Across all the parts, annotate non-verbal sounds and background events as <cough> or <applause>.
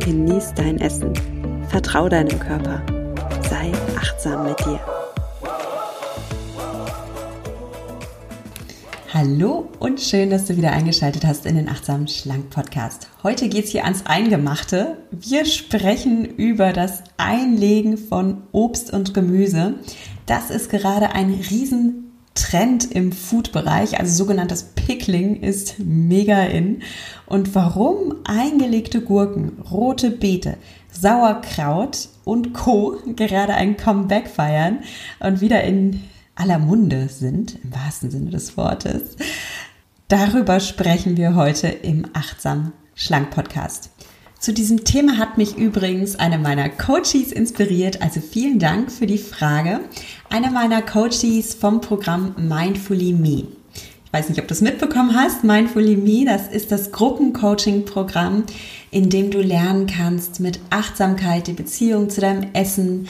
genieß dein Essen, vertrau deinem Körper, sei achtsam mit dir. Hallo und schön, dass du wieder eingeschaltet hast in den Achtsamen Schlank Podcast. Heute geht es hier ans Eingemachte. Wir sprechen über das Einlegen von Obst und Gemüse. Das ist gerade ein riesen Trend im Food-Bereich, also sogenanntes Pickling ist mega in. Und warum eingelegte Gurken, rote Beete, Sauerkraut und Co. <laughs> gerade ein Comeback feiern und wieder in aller Munde sind, im wahrsten Sinne des Wortes, darüber sprechen wir heute im Achtsam Schlank Podcast. Zu diesem Thema hat mich übrigens eine meiner Coaches inspiriert, also vielen Dank für die Frage. Eine meiner Coaches vom Programm Mindfully Me. Ich weiß nicht, ob du es mitbekommen hast. Mindfully Me, das ist das Gruppencoaching-Programm, in dem du lernen kannst, mit Achtsamkeit die Beziehung zu deinem Essen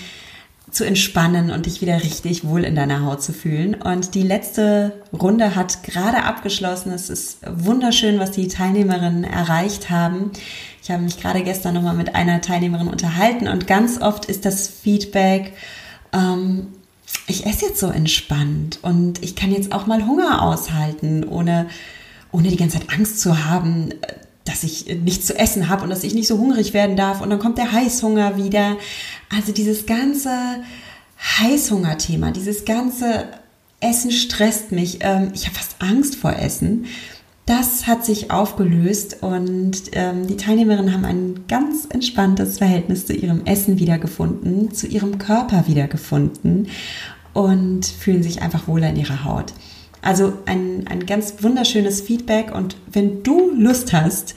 zu entspannen und dich wieder richtig wohl in deiner Haut zu fühlen. Und die letzte Runde hat gerade abgeschlossen. Es ist wunderschön, was die Teilnehmerinnen erreicht haben. Ich habe mich gerade gestern nochmal mit einer Teilnehmerin unterhalten und ganz oft ist das Feedback, ähm, ich esse jetzt so entspannt und ich kann jetzt auch mal Hunger aushalten, ohne, ohne die ganze Zeit Angst zu haben, dass ich nichts zu essen habe und dass ich nicht so hungrig werden darf. Und dann kommt der Heißhunger wieder. Also dieses ganze Heißhunger-Thema, dieses ganze Essen stresst mich. Ähm, ich habe fast Angst vor Essen. Das hat sich aufgelöst und ähm, die Teilnehmerinnen haben ein ganz entspanntes Verhältnis zu ihrem Essen wiedergefunden, zu ihrem Körper wiedergefunden und fühlen sich einfach wohler in ihrer Haut. Also ein, ein ganz wunderschönes Feedback und wenn du Lust hast,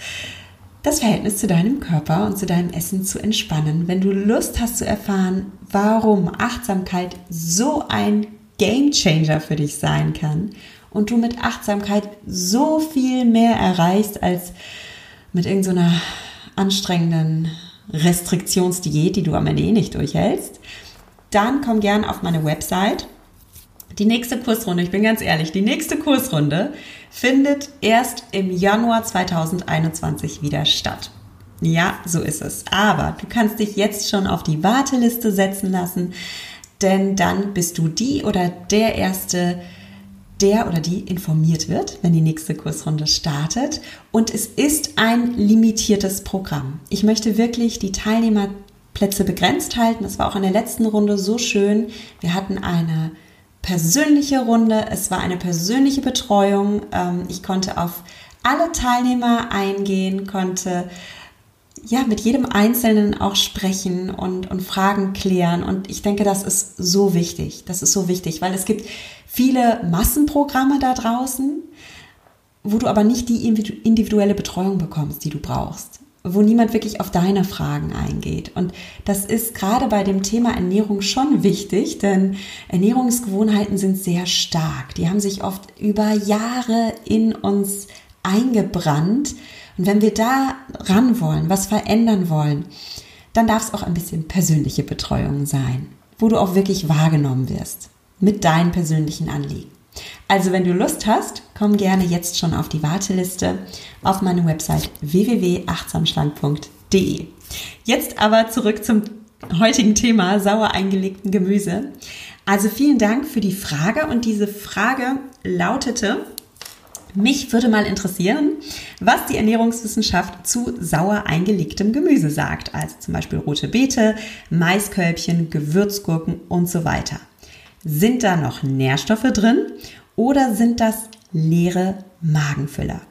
das Verhältnis zu deinem Körper und zu deinem Essen zu entspannen, wenn du Lust hast zu erfahren, warum Achtsamkeit so ein Game Changer für dich sein kann und du mit Achtsamkeit so viel mehr erreichst als mit irgendeiner so anstrengenden Restriktionsdiät, die du am Ende eh nicht durchhältst, dann komm gern auf meine Website. Die nächste Kursrunde, ich bin ganz ehrlich, die nächste Kursrunde findet erst im Januar 2021 wieder statt. Ja, so ist es. Aber du kannst dich jetzt schon auf die Warteliste setzen lassen, denn dann bist du die oder der Erste, der oder die informiert wird, wenn die nächste Kursrunde startet. Und es ist ein limitiertes Programm. Ich möchte wirklich die Teilnehmerplätze begrenzt halten. Das war auch in der letzten Runde so schön. Wir hatten eine persönliche Runde. Es war eine persönliche Betreuung. Ähm, ich konnte auf alle Teilnehmer eingehen, konnte ja, mit jedem Einzelnen auch sprechen und, und Fragen klären. Und ich denke, das ist so wichtig. Das ist so wichtig, weil es gibt viele Massenprogramme da draußen, wo du aber nicht die individuelle Betreuung bekommst, die du brauchst wo niemand wirklich auf deine Fragen eingeht. Und das ist gerade bei dem Thema Ernährung schon wichtig, denn Ernährungsgewohnheiten sind sehr stark. Die haben sich oft über Jahre in uns eingebrannt und wenn wir da ran wollen, was verändern wollen, dann darf es auch ein bisschen persönliche Betreuung sein, wo du auch wirklich wahrgenommen wirst mit deinen persönlichen Anliegen. Also wenn du Lust hast, komm gerne jetzt schon auf die Warteliste auf meine Website www.achtsamschlank.de. Jetzt aber zurück zum heutigen Thema sauer eingelegten Gemüse. Also vielen Dank für die Frage und diese Frage lautete, mich würde mal interessieren, was die Ernährungswissenschaft zu sauer eingelegtem Gemüse sagt, also zum Beispiel rote Beete, Maiskölbchen, Gewürzgurken und so weiter. Sind da noch Nährstoffe drin oder sind das leere Magenfüller?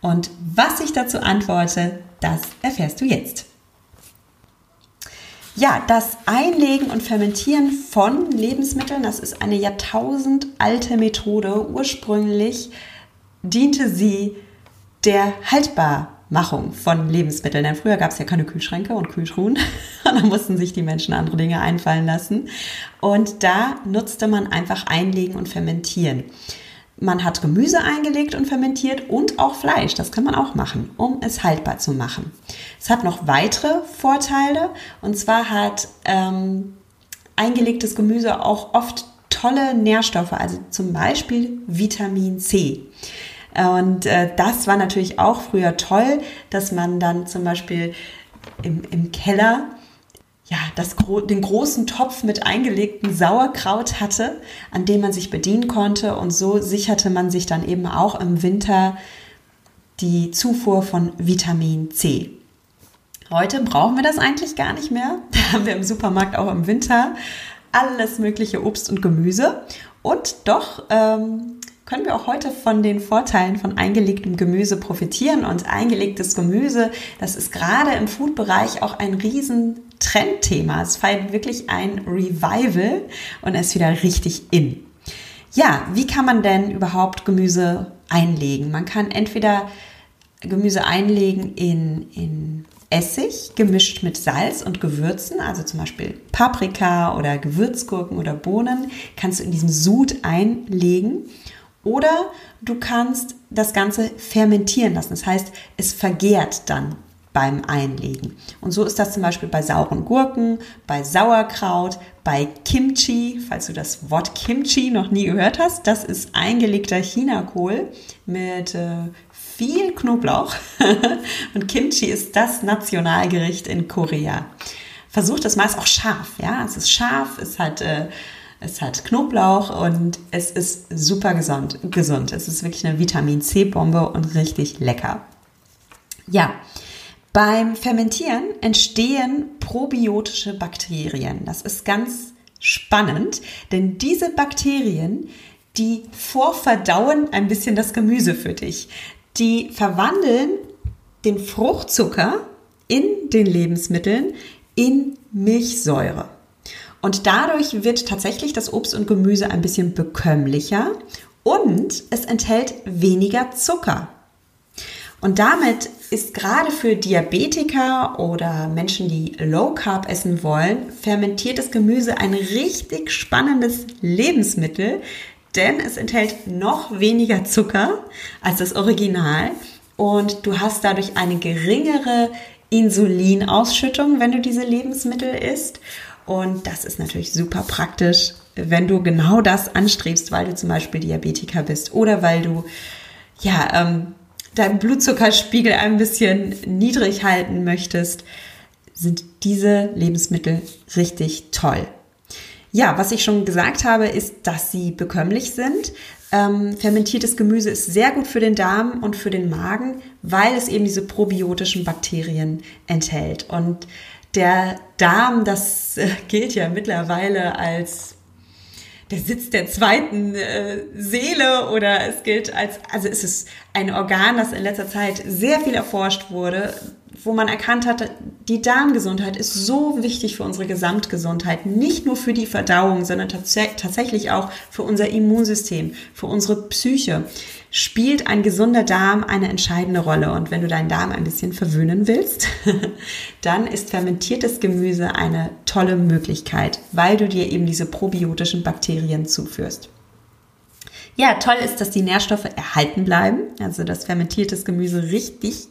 Und was ich dazu antworte, das erfährst du jetzt. Ja, das Einlegen und Fermentieren von Lebensmitteln, das ist eine jahrtausendalte Methode. Ursprünglich diente sie der Haltbar Haltbarmachung von Lebensmitteln. Denn früher gab es ja keine Kühlschränke und Kühltruhen. <laughs> da mussten sich die Menschen andere Dinge einfallen lassen. Und da nutzte man einfach Einlegen und Fermentieren. Man hat Gemüse eingelegt und fermentiert und auch Fleisch. Das kann man auch machen, um es haltbar zu machen. Es hat noch weitere Vorteile. Und zwar hat ähm, eingelegtes Gemüse auch oft tolle Nährstoffe, also zum Beispiel Vitamin C. Und äh, das war natürlich auch früher toll, dass man dann zum Beispiel im, im Keller ja, das, den großen Topf mit eingelegtem Sauerkraut hatte, an dem man sich bedienen konnte. Und so sicherte man sich dann eben auch im Winter die Zufuhr von Vitamin C. Heute brauchen wir das eigentlich gar nicht mehr. <laughs> Da haben wir im Supermarkt auch im Winter alles mögliche Obst und Gemüse. Und doch ähm, können wir auch heute von den Vorteilen von eingelegtem Gemüse profitieren. Und eingelegtes Gemüse, das ist gerade im Food-Bereich auch ein riesen Trendthema. Es feiert wirklich ein Revival und ist wieder richtig in. Ja, wie kann man denn überhaupt Gemüse einlegen? Man kann entweder Gemüse einlegen in, in Essig gemischt mit Salz und Gewürzen, also zum Beispiel Paprika oder Gewürzgurken oder Bohnen, kannst du in diesem Sud einlegen. Oder du kannst das Ganze fermentieren lassen. Das heißt, es vergärt dann beim Einlegen. Und so ist das zum Beispiel bei sauren Gurken, bei Sauerkraut, bei Kimchi, falls du das Wort Kimchi noch nie gehört hast. Das ist eingelegter Chinakohl mit äh, viel Knoblauch <laughs> und Kimchi ist das Nationalgericht in Korea. Versucht das meist auch scharf, ja. Es ist scharf, es hat, äh, es hat Knoblauch und es ist super gesund, gesund. Es ist wirklich eine Vitamin C-Bombe und richtig lecker. Ja, beim Fermentieren entstehen probiotische Bakterien. Das ist ganz spannend, denn diese Bakterien, die vorverdauen ein bisschen das Gemüse für dich die verwandeln den Fruchtzucker in den Lebensmitteln in Milchsäure. Und dadurch wird tatsächlich das Obst und Gemüse ein bisschen bekömmlicher und es enthält weniger Zucker. Und damit ist gerade für Diabetiker oder Menschen, die Low Carb essen wollen, fermentiertes Gemüse ein richtig spannendes Lebensmittel, denn es enthält noch weniger Zucker als das Original und du hast dadurch eine geringere Insulinausschüttung, wenn du diese Lebensmittel isst. Und das ist natürlich super praktisch, wenn du genau das anstrebst, weil du zum Beispiel Diabetiker bist oder weil du ja ähm, deinen Blutzuckerspiegel ein bisschen niedrig halten möchtest, sind diese Lebensmittel richtig toll. Ja, was ich schon gesagt habe, ist, dass sie bekömmlich sind. Ähm, fermentiertes Gemüse ist sehr gut für den Darm und für den Magen, weil es eben diese probiotischen Bakterien enthält. Und der Darm, das äh, gilt ja mittlerweile als der Sitz der zweiten äh, Seele oder es gilt als, also es ist ein Organ, das in letzter Zeit sehr viel erforscht wurde, wo man erkannt hat, die Darmgesundheit ist so wichtig für unsere Gesamtgesundheit, nicht nur für die Verdauung, sondern tats tatsächlich auch für unser Immunsystem, für unsere Psyche. Spielt ein gesunder Darm eine entscheidende Rolle. Und wenn du deinen Darm ein bisschen verwöhnen willst, <laughs> dann ist fermentiertes Gemüse eine tolle Möglichkeit, weil du dir eben diese probiotischen Bakterien zuführst. Ja, toll ist, dass die Nährstoffe erhalten bleiben, also dass fermentiertes Gemüse richtig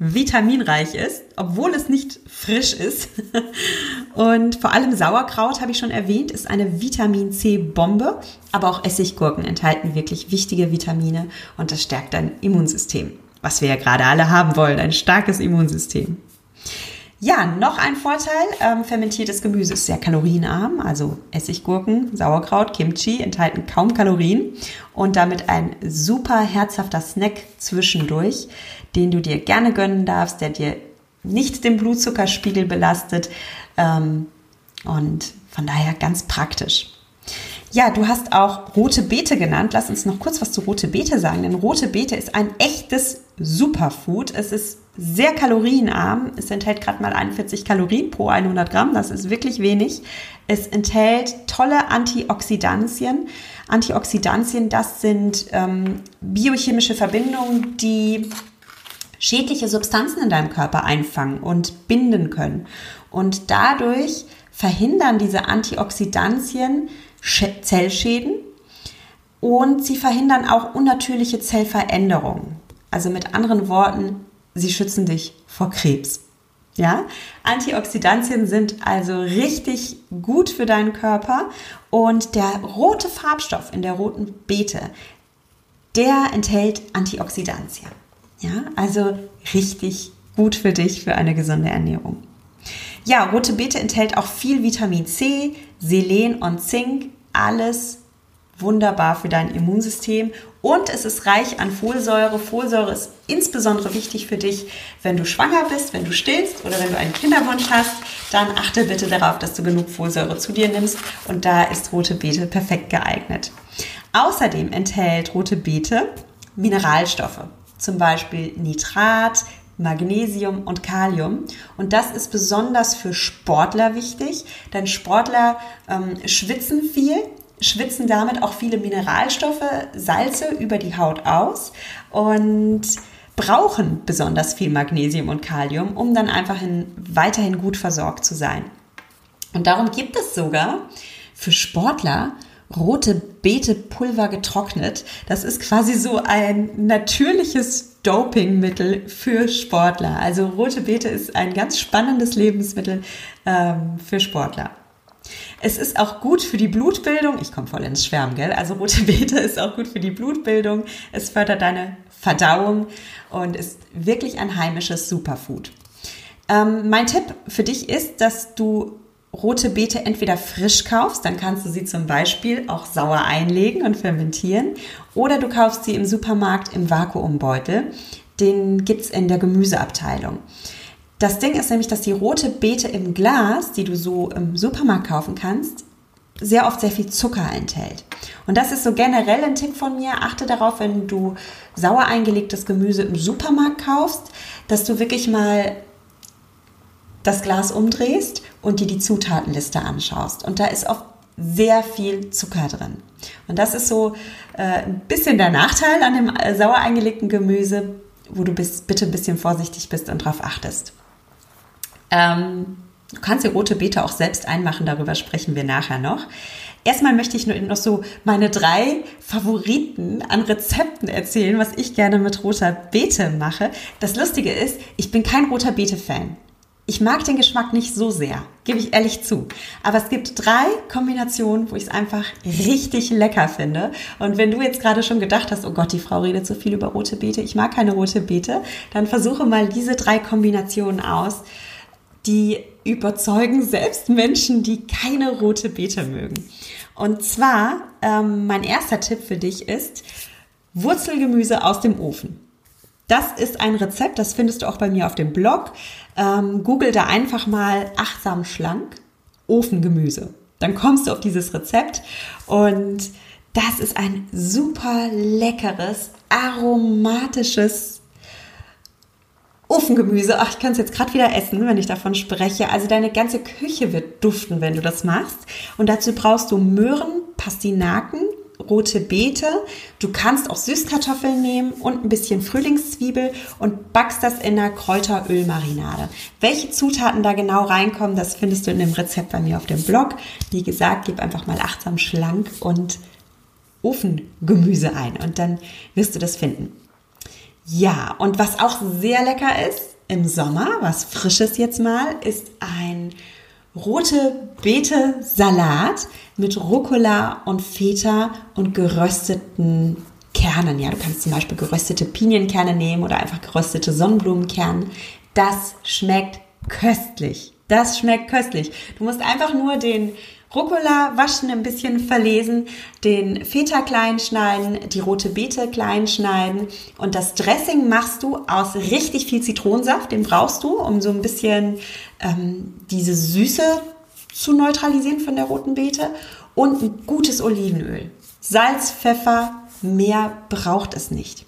vitaminreich ist, obwohl es nicht frisch ist. <laughs> Und vor allem Sauerkraut, habe ich schon erwähnt, ist eine Vitamin C-Bombe, aber auch Essiggurken enthalten wirklich wichtige Vitamine und das stärkt dein Immunsystem, was wir ja gerade alle haben wollen, ein starkes Immunsystem. Ja, noch ein Vorteil, ähm, fermentiertes Gemüse ist sehr kalorienarm, also Essiggurken, Sauerkraut, Kimchi enthalten kaum Kalorien und damit ein super herzhafter Snack zwischendurch, den du dir gerne gönnen darfst, der dir nicht den Blutzuckerspiegel belastet ähm, und von daher ganz praktisch. Ja, du hast auch rote Beete genannt. Lass uns noch kurz was zu rote Beete sagen, denn rote Beete ist ein echtes Superfood. Es ist sehr kalorienarm. Es enthält gerade mal 41 Kalorien pro 100 Gramm. Das ist wirklich wenig. Es enthält tolle Antioxidantien. Antioxidantien, das sind ähm, biochemische Verbindungen, die schädliche Substanzen in deinem Körper einfangen und binden können. Und dadurch verhindern diese Antioxidantien Zellschäden und sie verhindern auch unnatürliche Zellveränderungen. Also mit anderen Worten, sie schützen dich vor Krebs. Ja, Antioxidantien sind also richtig gut für deinen Körper und der rote Farbstoff in der roten Beete, der enthält Antioxidantien. Ja, also richtig gut für dich für eine gesunde Ernährung. Ja, rote Beete enthält auch viel Vitamin C, Selen und Zink, alles wunderbar für dein Immunsystem und es ist reich an Folsäure. Folsäure ist insbesondere wichtig für dich, wenn du schwanger bist, wenn du stillst oder wenn du einen Kinderwunsch hast. Dann achte bitte darauf, dass du genug Folsäure zu dir nimmst und da ist rote Beete perfekt geeignet. Außerdem enthält rote Beete Mineralstoffe, zum Beispiel Nitrat, Magnesium und Kalium. Und das ist besonders für Sportler wichtig, denn Sportler ähm, schwitzen viel schwitzen damit auch viele Mineralstoffe, Salze über die Haut aus und brauchen besonders viel Magnesium und Kalium, um dann einfach in, weiterhin gut versorgt zu sein. Und darum gibt es sogar für Sportler rote Beete-Pulver getrocknet. Das ist quasi so ein natürliches Dopingmittel für Sportler. Also rote Beete ist ein ganz spannendes Lebensmittel ähm, für Sportler. Es ist auch gut für die Blutbildung. Ich komme voll ins Schwärmen, gell? Also rote <laughs> Beete ist auch gut für die Blutbildung. Es fördert deine Verdauung und ist wirklich ein heimisches Superfood. Ähm, mein Tipp für dich ist, dass du rote Beete entweder frisch kaufst, dann kannst du sie zum Beispiel auch sauer einlegen und fermentieren, oder du kaufst sie im Supermarkt im Vakuumbeutel. Den gibt's in der Gemüseabteilung. Das Ding ist nämlich, dass die rote Beete im Glas, die du so im Supermarkt kaufen kannst, sehr oft sehr viel Zucker enthält. Und das ist so generell ein Tipp von mir. Achte darauf, wenn du sauer eingelegtes Gemüse im Supermarkt kaufst, dass du wirklich mal das Glas umdrehst und dir die Zutatenliste anschaust. Und da ist oft sehr viel Zucker drin. Und das ist so äh, ein bisschen der Nachteil an dem äh, sauer eingelegten Gemüse, wo du bist, bitte ein bisschen vorsichtig bist und darauf achtest. Ähm, du kannst die rote Beete auch selbst einmachen, darüber sprechen wir nachher noch. Erstmal möchte ich nur noch so meine drei Favoriten an Rezepten erzählen, was ich gerne mit roter Beete mache. Das Lustige ist, ich bin kein roter Beete-Fan. Ich mag den Geschmack nicht so sehr, gebe ich ehrlich zu. Aber es gibt drei Kombinationen, wo ich es einfach richtig lecker finde. Und wenn du jetzt gerade schon gedacht hast, oh Gott, die Frau redet so viel über rote Beete, ich mag keine rote Beete, dann versuche mal diese drei Kombinationen aus die überzeugen selbst Menschen, die keine rote Beete mögen. Und zwar, ähm, mein erster Tipp für dich ist Wurzelgemüse aus dem Ofen. Das ist ein Rezept, das findest du auch bei mir auf dem Blog. Ähm, Google da einfach mal achtsam schlank Ofengemüse. Dann kommst du auf dieses Rezept und das ist ein super leckeres, aromatisches Ofengemüse. Ach, ich kann es jetzt gerade wieder essen, wenn ich davon spreche. Also deine ganze Küche wird duften, wenn du das machst. Und dazu brauchst du Möhren, Pastinaken, rote Beete. Du kannst auch Süßkartoffeln nehmen und ein bisschen Frühlingszwiebel und backst das in einer Kräuterölmarinade. Welche Zutaten da genau reinkommen, das findest du in dem Rezept bei mir auf dem Blog. Wie gesagt, gib einfach mal achtsam schlank und Ofengemüse ein und dann wirst du das finden. Ja, und was auch sehr lecker ist im Sommer, was frisches jetzt mal, ist ein rote Beete Salat mit Rucola und Feta und gerösteten Kernen. Ja, du kannst zum Beispiel geröstete Pinienkerne nehmen oder einfach geröstete Sonnenblumenkerne. Das schmeckt köstlich. Das schmeckt köstlich. Du musst einfach nur den Rucola waschen, ein bisschen verlesen, den Feta klein schneiden, die rote Beete klein schneiden und das Dressing machst du aus richtig viel Zitronensaft, den brauchst du, um so ein bisschen ähm, diese Süße zu neutralisieren von der roten Beete und ein gutes Olivenöl. Salz, Pfeffer, mehr braucht es nicht.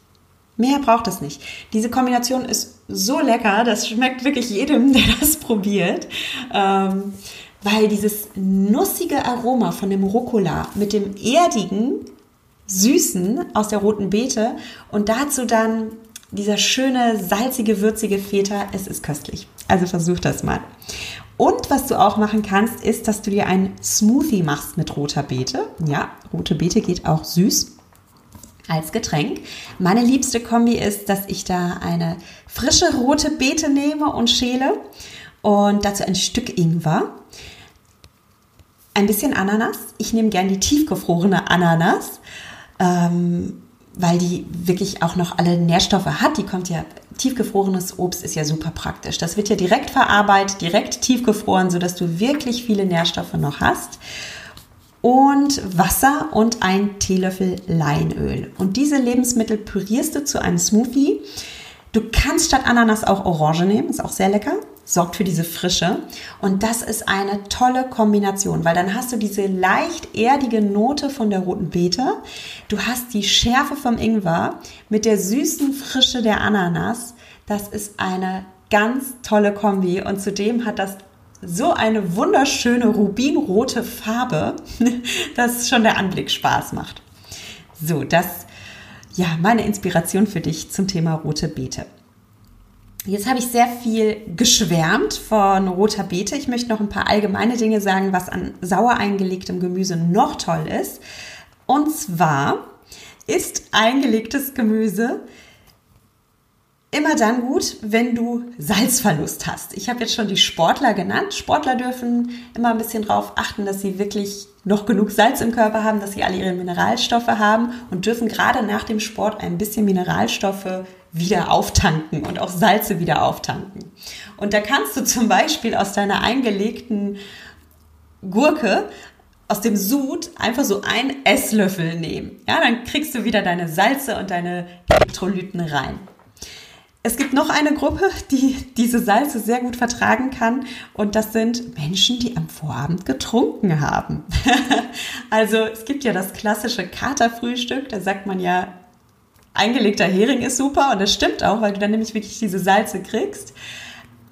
Mehr braucht es nicht. Diese Kombination ist so lecker, das schmeckt wirklich jedem, <laughs> der das probiert. Ähm, weil dieses nussige Aroma von dem Rucola mit dem erdigen, süßen aus der roten Beete und dazu dann dieser schöne, salzige, würzige Feta, es ist köstlich. Also versuch das mal. Und was du auch machen kannst, ist, dass du dir einen Smoothie machst mit roter Beete. Ja, rote Beete geht auch süß als Getränk. Meine liebste Kombi ist, dass ich da eine frische rote Beete nehme und schäle und dazu ein Stück Ingwer, ein bisschen Ananas. Ich nehme gern die tiefgefrorene Ananas, ähm, weil die wirklich auch noch alle Nährstoffe hat. Die kommt ja, tiefgefrorenes Obst ist ja super praktisch. Das wird ja direkt verarbeitet, direkt tiefgefroren, sodass du wirklich viele Nährstoffe noch hast und Wasser und ein Teelöffel Leinöl. Und diese Lebensmittel pürierst du zu einem Smoothie. Du kannst statt Ananas auch Orange nehmen, ist auch sehr lecker, sorgt für diese Frische. Und das ist eine tolle Kombination, weil dann hast du diese leicht erdige Note von der roten Beete, du hast die Schärfe vom Ingwer mit der süßen Frische der Ananas. Das ist eine ganz tolle Kombi und zudem hat das so eine wunderschöne rubinrote Farbe, <laughs> dass schon der Anblick Spaß macht. So, das ja meine Inspiration für dich zum Thema rote Beete. Jetzt habe ich sehr viel geschwärmt von roter Beete. Ich möchte noch ein paar allgemeine Dinge sagen, was an sauer eingelegtem Gemüse noch toll ist. Und zwar ist eingelegtes Gemüse immer dann gut, wenn du Salzverlust hast. Ich habe jetzt schon die Sportler genannt. Sportler dürfen immer ein bisschen darauf achten, dass sie wirklich noch genug Salz im Körper haben, dass sie alle ihre Mineralstoffe haben und dürfen gerade nach dem Sport ein bisschen Mineralstoffe wieder auftanken und auch Salze wieder auftanken. Und da kannst du zum Beispiel aus deiner eingelegten Gurke aus dem Sud einfach so einen Esslöffel nehmen. Ja, dann kriegst du wieder deine Salze und deine Elektrolyten rein. Es gibt noch eine Gruppe, die diese Salze sehr gut vertragen kann und das sind Menschen, die am Vorabend getrunken haben. <laughs> also es gibt ja das klassische Katerfrühstück, da sagt man ja, eingelegter Hering ist super und das stimmt auch, weil du dann nämlich wirklich diese Salze kriegst.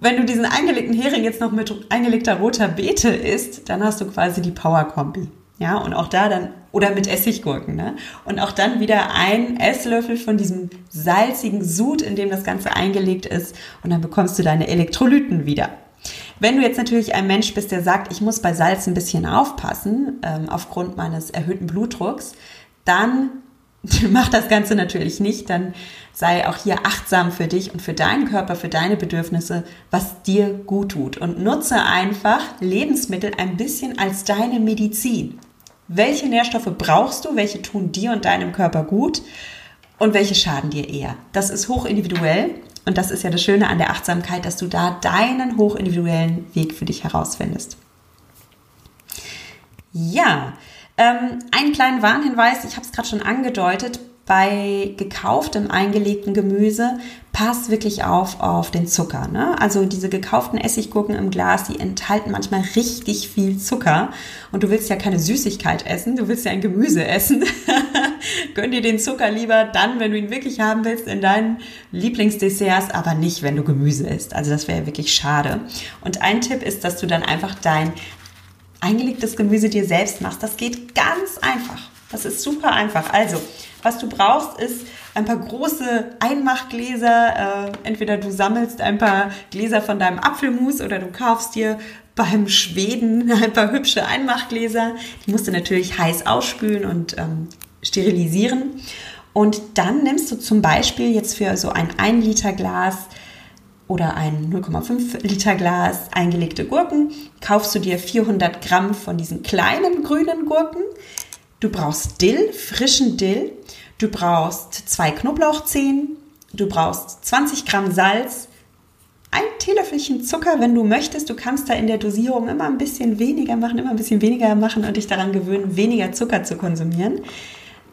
Wenn du diesen eingelegten Hering jetzt noch mit eingelegter roter Beete isst, dann hast du quasi die Power-Kombi. Ja, und auch da dann, oder mit Essiggurken, ne? Und auch dann wieder ein Esslöffel von diesem salzigen Sud, in dem das Ganze eingelegt ist. Und dann bekommst du deine Elektrolyten wieder. Wenn du jetzt natürlich ein Mensch bist, der sagt, ich muss bei Salz ein bisschen aufpassen, ähm, aufgrund meines erhöhten Blutdrucks, dann <laughs> mach das Ganze natürlich nicht. Dann sei auch hier achtsam für dich und für deinen Körper, für deine Bedürfnisse, was dir gut tut. Und nutze einfach Lebensmittel ein bisschen als deine Medizin welche Nährstoffe brauchst du, welche tun dir und deinem Körper gut und welche schaden dir eher. Das ist hochindividuell und das ist ja das Schöne an der Achtsamkeit, dass du da deinen hochindividuellen Weg für dich herausfindest. Ja, ähm, einen kleinen Warnhinweis, ich habe es gerade schon angedeutet, bei gekauftem eingelegten Gemüse passt wirklich auf auf den Zucker. Ne? Also diese gekauften Essiggurken im Glas, die enthalten manchmal richtig viel Zucker. Und du willst ja keine Süßigkeit essen, du willst ja ein Gemüse essen. <laughs> Gönn dir den Zucker lieber dann, wenn du ihn wirklich haben willst, in deinen Lieblingsdesserts, aber nicht, wenn du Gemüse isst. Also das wäre wirklich schade. Und ein Tipp ist, dass du dann einfach dein eingelegtes Gemüse dir selbst machst. Das geht ganz einfach. Das ist super einfach. Also, was du brauchst, ist ein paar große Einmachgläser. Äh, entweder du sammelst ein paar Gläser von deinem Apfelmus oder du kaufst dir beim Schweden <laughs> ein paar hübsche Einmachgläser. Die musst du natürlich heiß ausspülen und ähm, sterilisieren. Und dann nimmst du zum Beispiel jetzt für so ein 1 Liter Glas oder ein 0,5 Liter Glas eingelegte Gurken, kaufst du dir 400 Gramm von diesen kleinen grünen Gurken. Du brauchst Dill, frischen Dill. Du brauchst zwei Knoblauchzehen. Du brauchst 20 Gramm Salz. Ein Teelöffelchen Zucker, wenn du möchtest. Du kannst da in der Dosierung immer ein bisschen weniger machen, immer ein bisschen weniger machen und dich daran gewöhnen, weniger Zucker zu konsumieren.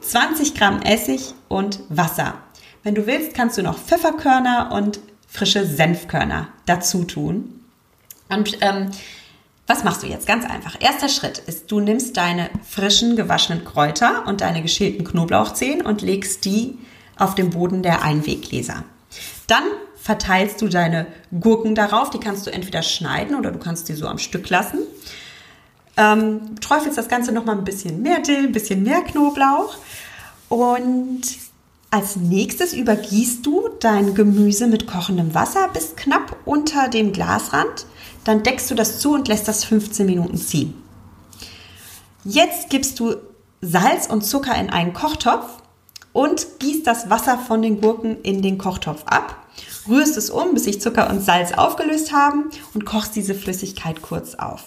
20 Gramm Essig und Wasser. Wenn du willst, kannst du noch Pfefferkörner und frische Senfkörner dazu tun. Und ähm, was machst du jetzt? Ganz einfach. Erster Schritt ist, du nimmst deine frischen gewaschenen Kräuter und deine geschälten Knoblauchzehen und legst die auf den Boden der Einweggläser. Dann verteilst du deine Gurken darauf. Die kannst du entweder schneiden oder du kannst die so am Stück lassen. Ähm, träufelst das Ganze nochmal ein bisschen mehr Dill, ein bisschen mehr Knoblauch und Als nächstes übergießt du dein Gemüse mit kochendem Wasser bis knapp unter dem Glasrand. Dann deckst du das zu und lässt das 15 Minuten ziehen. Jetzt gibst du Salz und Zucker in einen Kochtopf und gießt das Wasser von den Gurken in den Kochtopf ab. Rührst es um, bis sich Zucker und Salz aufgelöst haben und kochst diese Flüssigkeit kurz auf.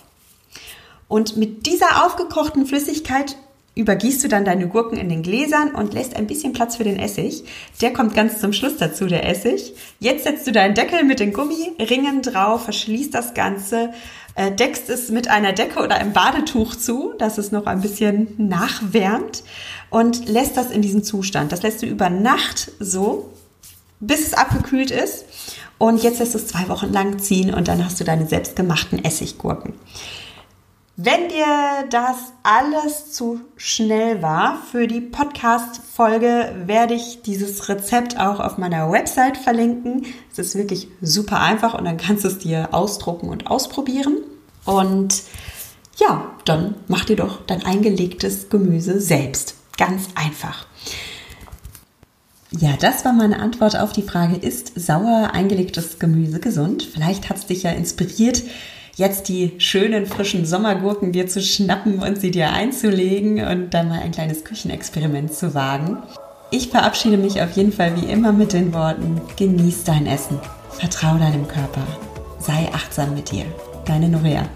Und mit dieser aufgekochten Flüssigkeit übergießt du dann deine Gurken in den Gläsern und lässt ein bisschen Platz für den Essig. Der kommt ganz zum Schluss dazu, der Essig. Jetzt setzt du deinen Deckel mit den Gummiringen drauf, verschließt das Ganze, äh, deckst es mit einer Decke oder einem Badetuch zu, dass es noch ein bisschen nachwärmt und lässt das in diesem Zustand. Das lässt du über Nacht so, bis es abgekühlt ist. Und jetzt lässt du es zwei Wochen lang ziehen und dann hast du deine selbstgemachten Essiggurken. Wenn dir das alles zu schnell war für die Podcast-Folge, werde ich dieses Rezept auch auf meiner Website verlinken. Es ist wirklich super einfach und dann kannst du es dir ausdrucken und ausprobieren. Und ja, dann mach dir doch dein eingelegtes Gemüse selbst. Ganz einfach. Ja, das war meine Antwort auf die Frage, ist sauer eingelegtes Gemüse gesund? Vielleicht hat es dich ja inspiriert, jetzt die schönen frischen Sommergurken dir zu schnappen und sie dir einzulegen und dann mal ein kleines Küchenexperiment zu wagen. Ich verabschiede mich auf jeden Fall wie immer mit den Worten, genieß dein Essen, vertrau deinem Körper, sei achtsam mit dir. Deine Norea.